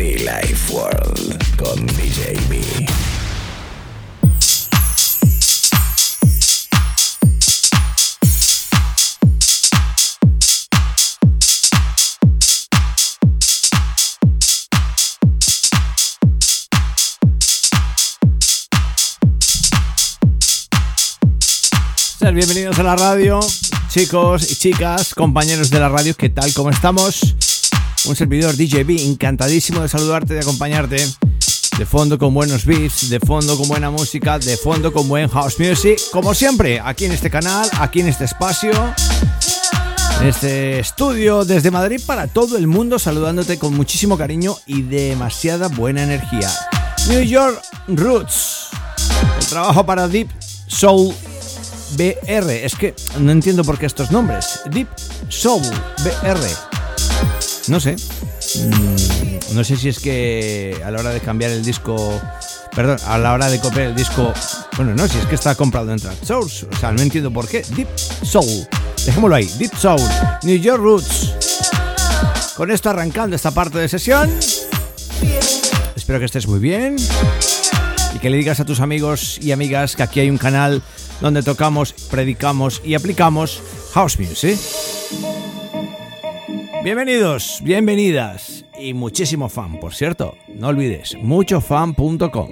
Be Life World con DJ B. Bienvenidos a la radio, chicos y chicas, compañeros de la radio, ¿qué tal? ¿Cómo estamos? Un servidor DJB, encantadísimo de saludarte, de acompañarte. De fondo con buenos beats, de fondo con buena música, de fondo con buen house music, como siempre, aquí en este canal, aquí en este espacio, en este estudio desde Madrid para todo el mundo, saludándote con muchísimo cariño y demasiada buena energía. New York Roots, el trabajo para Deep Soul BR. Es que no entiendo por qué estos nombres. Deep Soul BR. No sé. Mm, no sé si es que a la hora de cambiar el disco. Perdón, a la hora de copiar el disco. Bueno, no, si es que está comprado en Source. O sea, no entiendo por qué. Deep Soul. Dejémoslo ahí. Deep Soul. New York Roots. Con esto arrancando esta parte de sesión. Espero que estés muy bien. Y que le digas a tus amigos y amigas que aquí hay un canal donde tocamos, predicamos y aplicamos house music. Bienvenidos, bienvenidas y muchísimo fan, por cierto. No olvides, muchofan.com.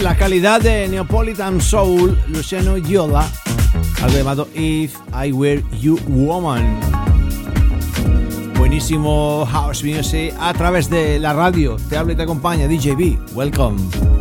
La calidad de Neapolitan Soul, Luciano Yoda, algo llamado If I Were You Woman. Buenísimo house music a través de la radio. Te habla y te acompaña DJB. Welcome.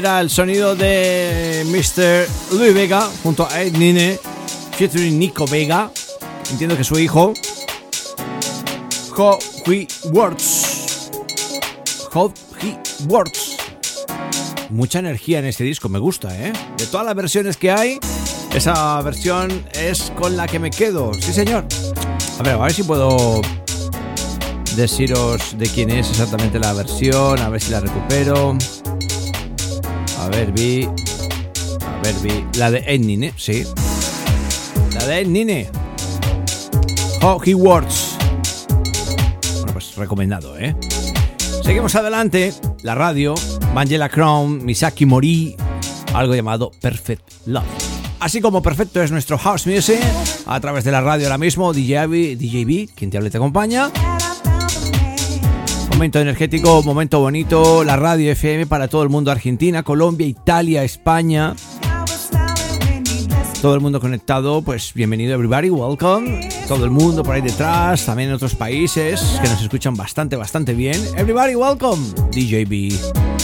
Era el sonido de Mr. Louis Vega junto a Ed Nine, featuring Nico Vega, entiendo que su hijo, How He He Works. Mucha energía en este disco, me gusta, ¿eh? De todas las versiones que hay, esa versión es con la que me quedo, sí señor. A ver, a ver si puedo deciros de quién es exactamente la versión, a ver si la recupero. Ver, vi. A ver. La de Ed sí. La de Ed Nine. Works. Bueno, pues recomendado, ¿eh? Seguimos adelante. La radio. Mangela Crown, Misaki Mori. Algo llamado Perfect Love. Así como perfecto es nuestro house music a través de la radio ahora mismo, DJB, DJB quien te hable te acompaña momento energético, momento bonito, la radio FM para todo el mundo, Argentina, Colombia, Italia, España. Todo el mundo conectado, pues bienvenido everybody, welcome. Todo el mundo por ahí detrás, también en otros países que nos escuchan bastante, bastante bien. Everybody, welcome, DJB.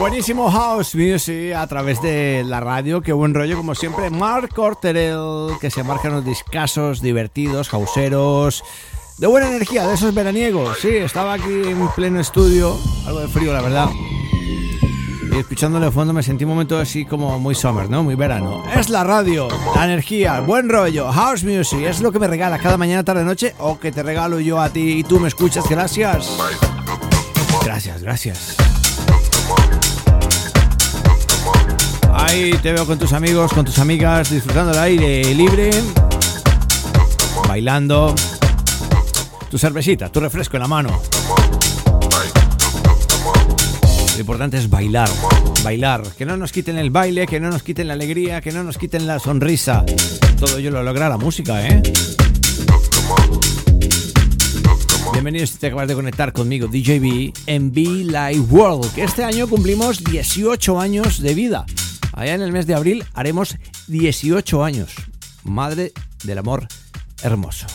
Buenísimo house music a través de la radio, qué buen rollo como siempre. Mark Corterel, que se marcan los discasos divertidos, hauseros, de buena energía, de esos veraniegos. Sí, estaba aquí en pleno estudio, algo de frío la verdad. Y escuchándole de fondo me sentí un momento así como muy summer, ¿no? Muy verano. Es la radio, la energía, buen rollo, house music, es lo que me regala cada mañana, tarde, noche o que te regalo yo a ti y tú me escuchas. Gracias. Gracias, gracias. Ahí te veo con tus amigos, con tus amigas, disfrutando del aire libre, bailando, tu cervecita, tu refresco en la mano. Lo importante es bailar, bailar, que no nos quiten el baile, que no nos quiten la alegría, que no nos quiten la sonrisa. Todo ello lo logra la música, ¿eh? Bienvenidos si te acabas de conectar conmigo, DJB, en Be Live World, que este año cumplimos 18 años de vida. Allá en el mes de abril haremos 18 años. Madre del amor hermoso.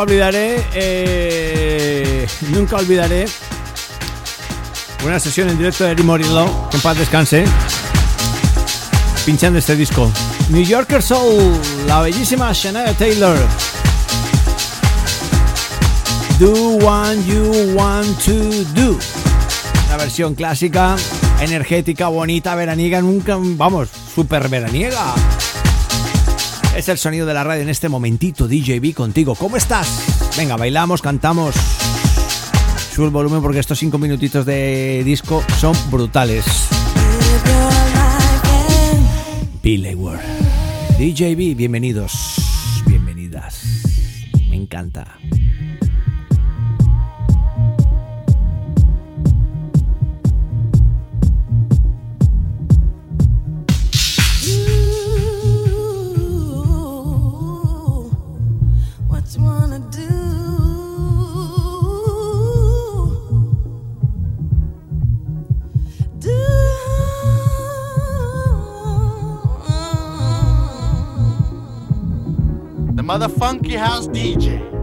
Nunca olvidaré, eh, nunca olvidaré una sesión en directo de Eddie Morillo, que en paz descanse, pinchando este disco. New Yorker Soul, la bellísima Shania Taylor. Do What You Want to Do. La versión clásica, energética, bonita, veraniega, nunca, vamos, super veraniega. Es el sonido de la radio en este momentito, DJB contigo. ¿Cómo estás? Venga, bailamos, cantamos. Sube el volumen porque estos cinco minutitos de disco son brutales. Billy. DJB, bienvenidos, bienvenidas. Me encanta. Mother Funky House DJ.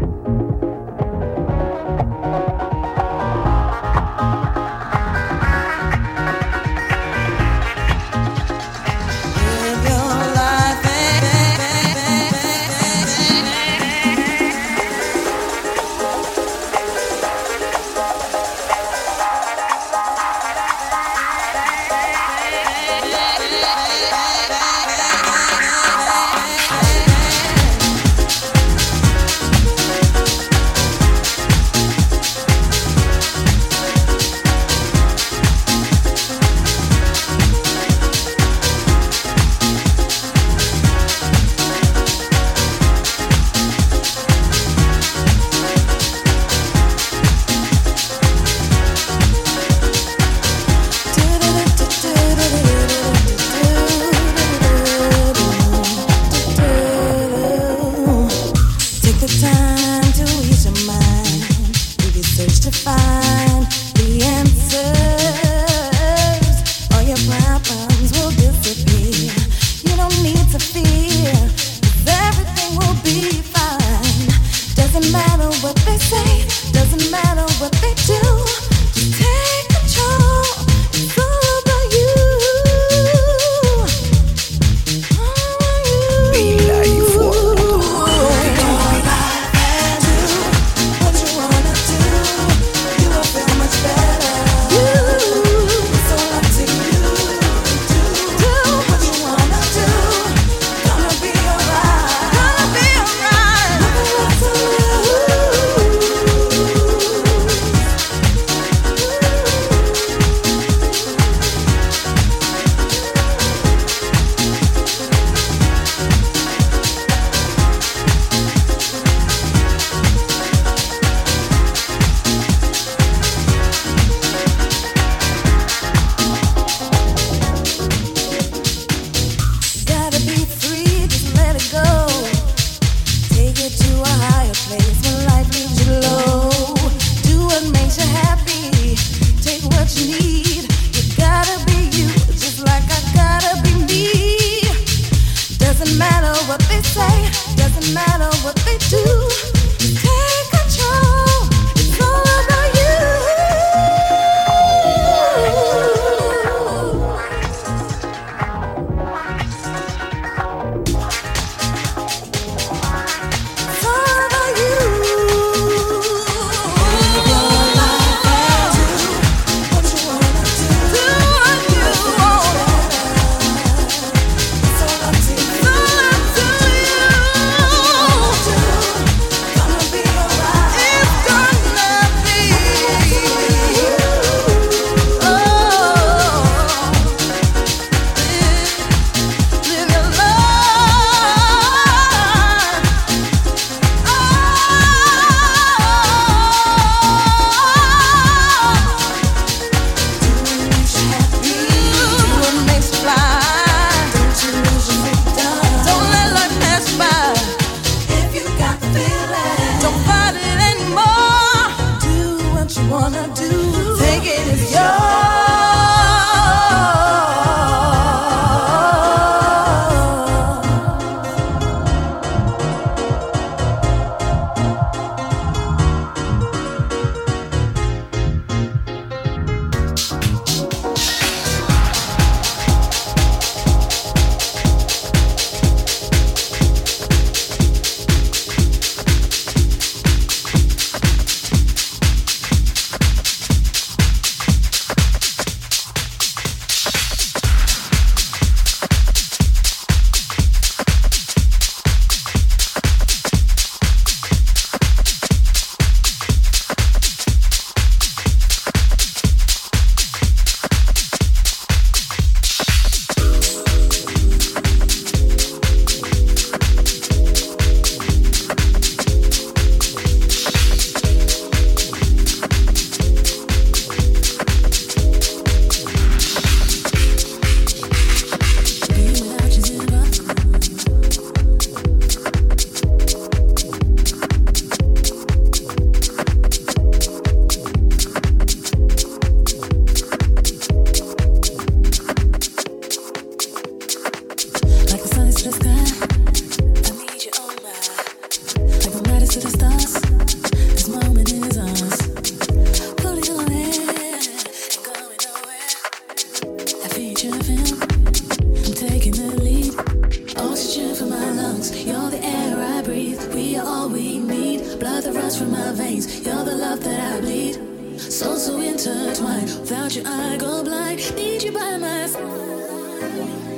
intertwined. Without you, I go blind. Need you by my side.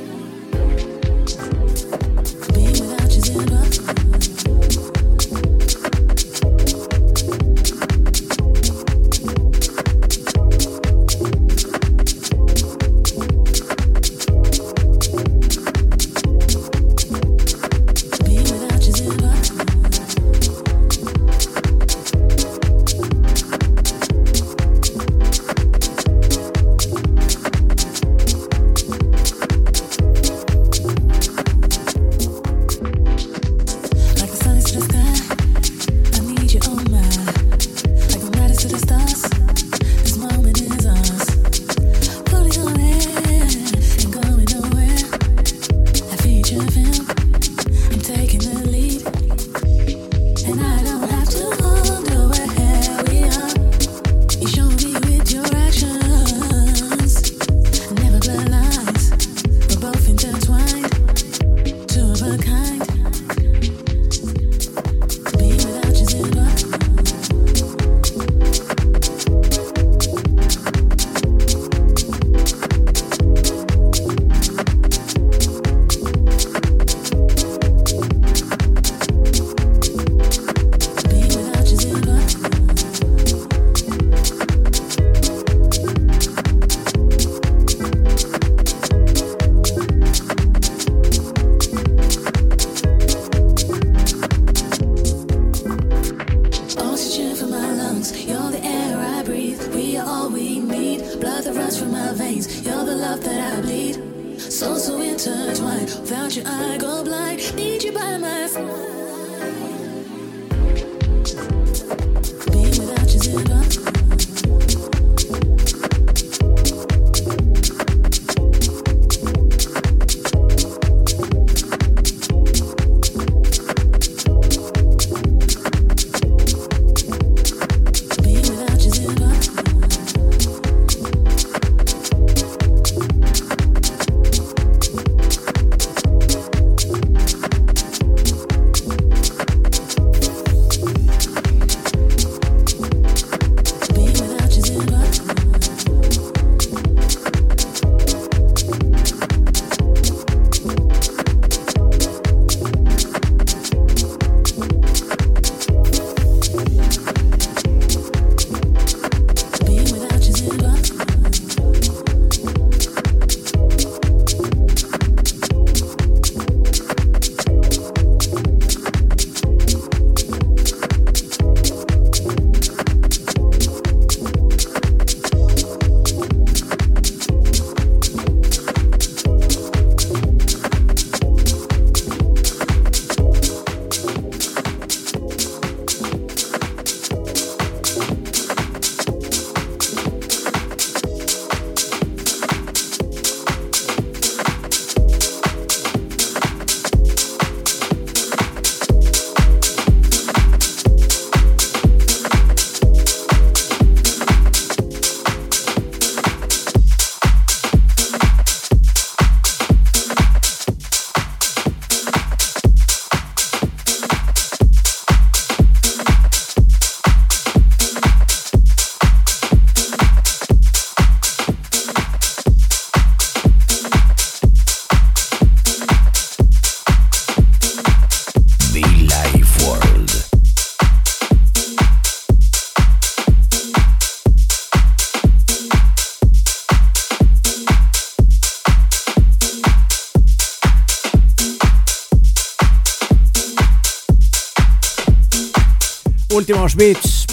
need you by my side.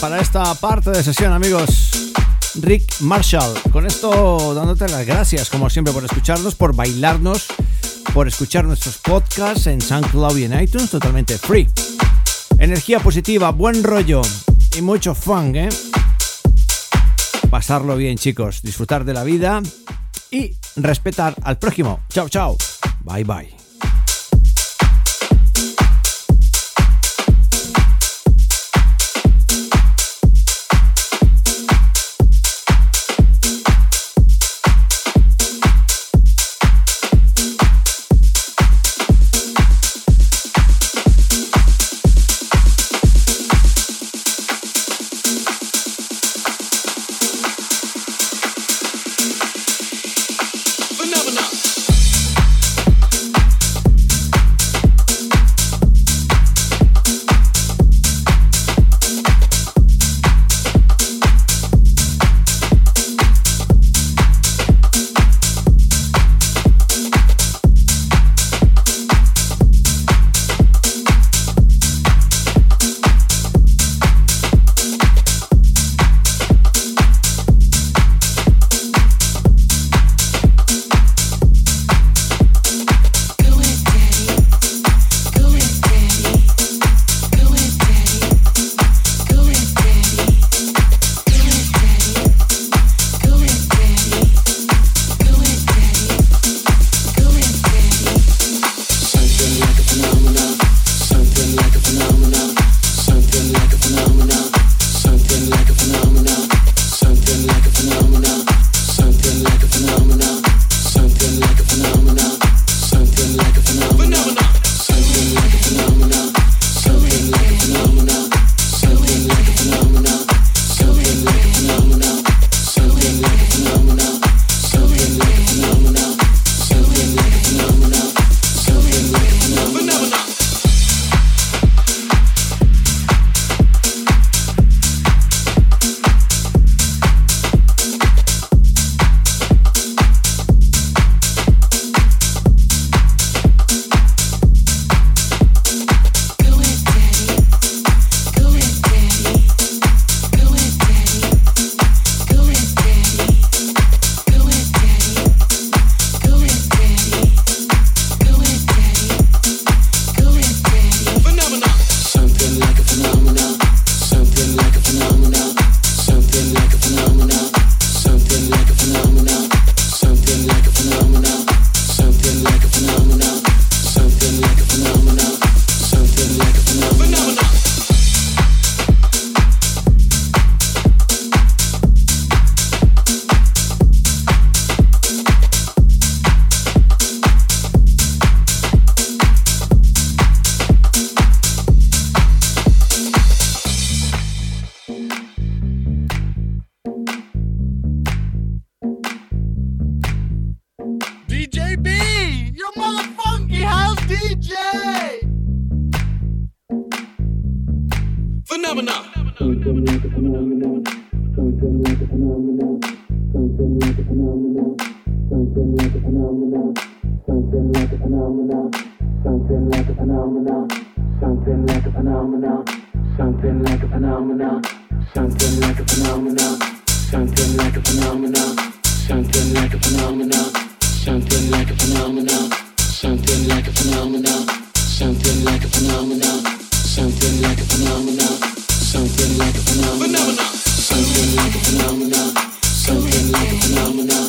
Para esta parte de sesión, amigos. Rick Marshall. Con esto dándote las gracias, como siempre, por escucharnos, por bailarnos, por escuchar nuestros podcasts en SoundCloud y en iTunes, totalmente free. Energía positiva, buen rollo y mucho fun, ¿eh? Pasarlo bien, chicos. Disfrutar de la vida y respetar al prójimo. Chao, chao. Bye, bye. something like a phenomenon, something like a phenomenon, Something like a phenomenon, something like a phenomenon, something like a phenomenon, something like a phenomenon, something like a phenomenon, something like a phenomenon.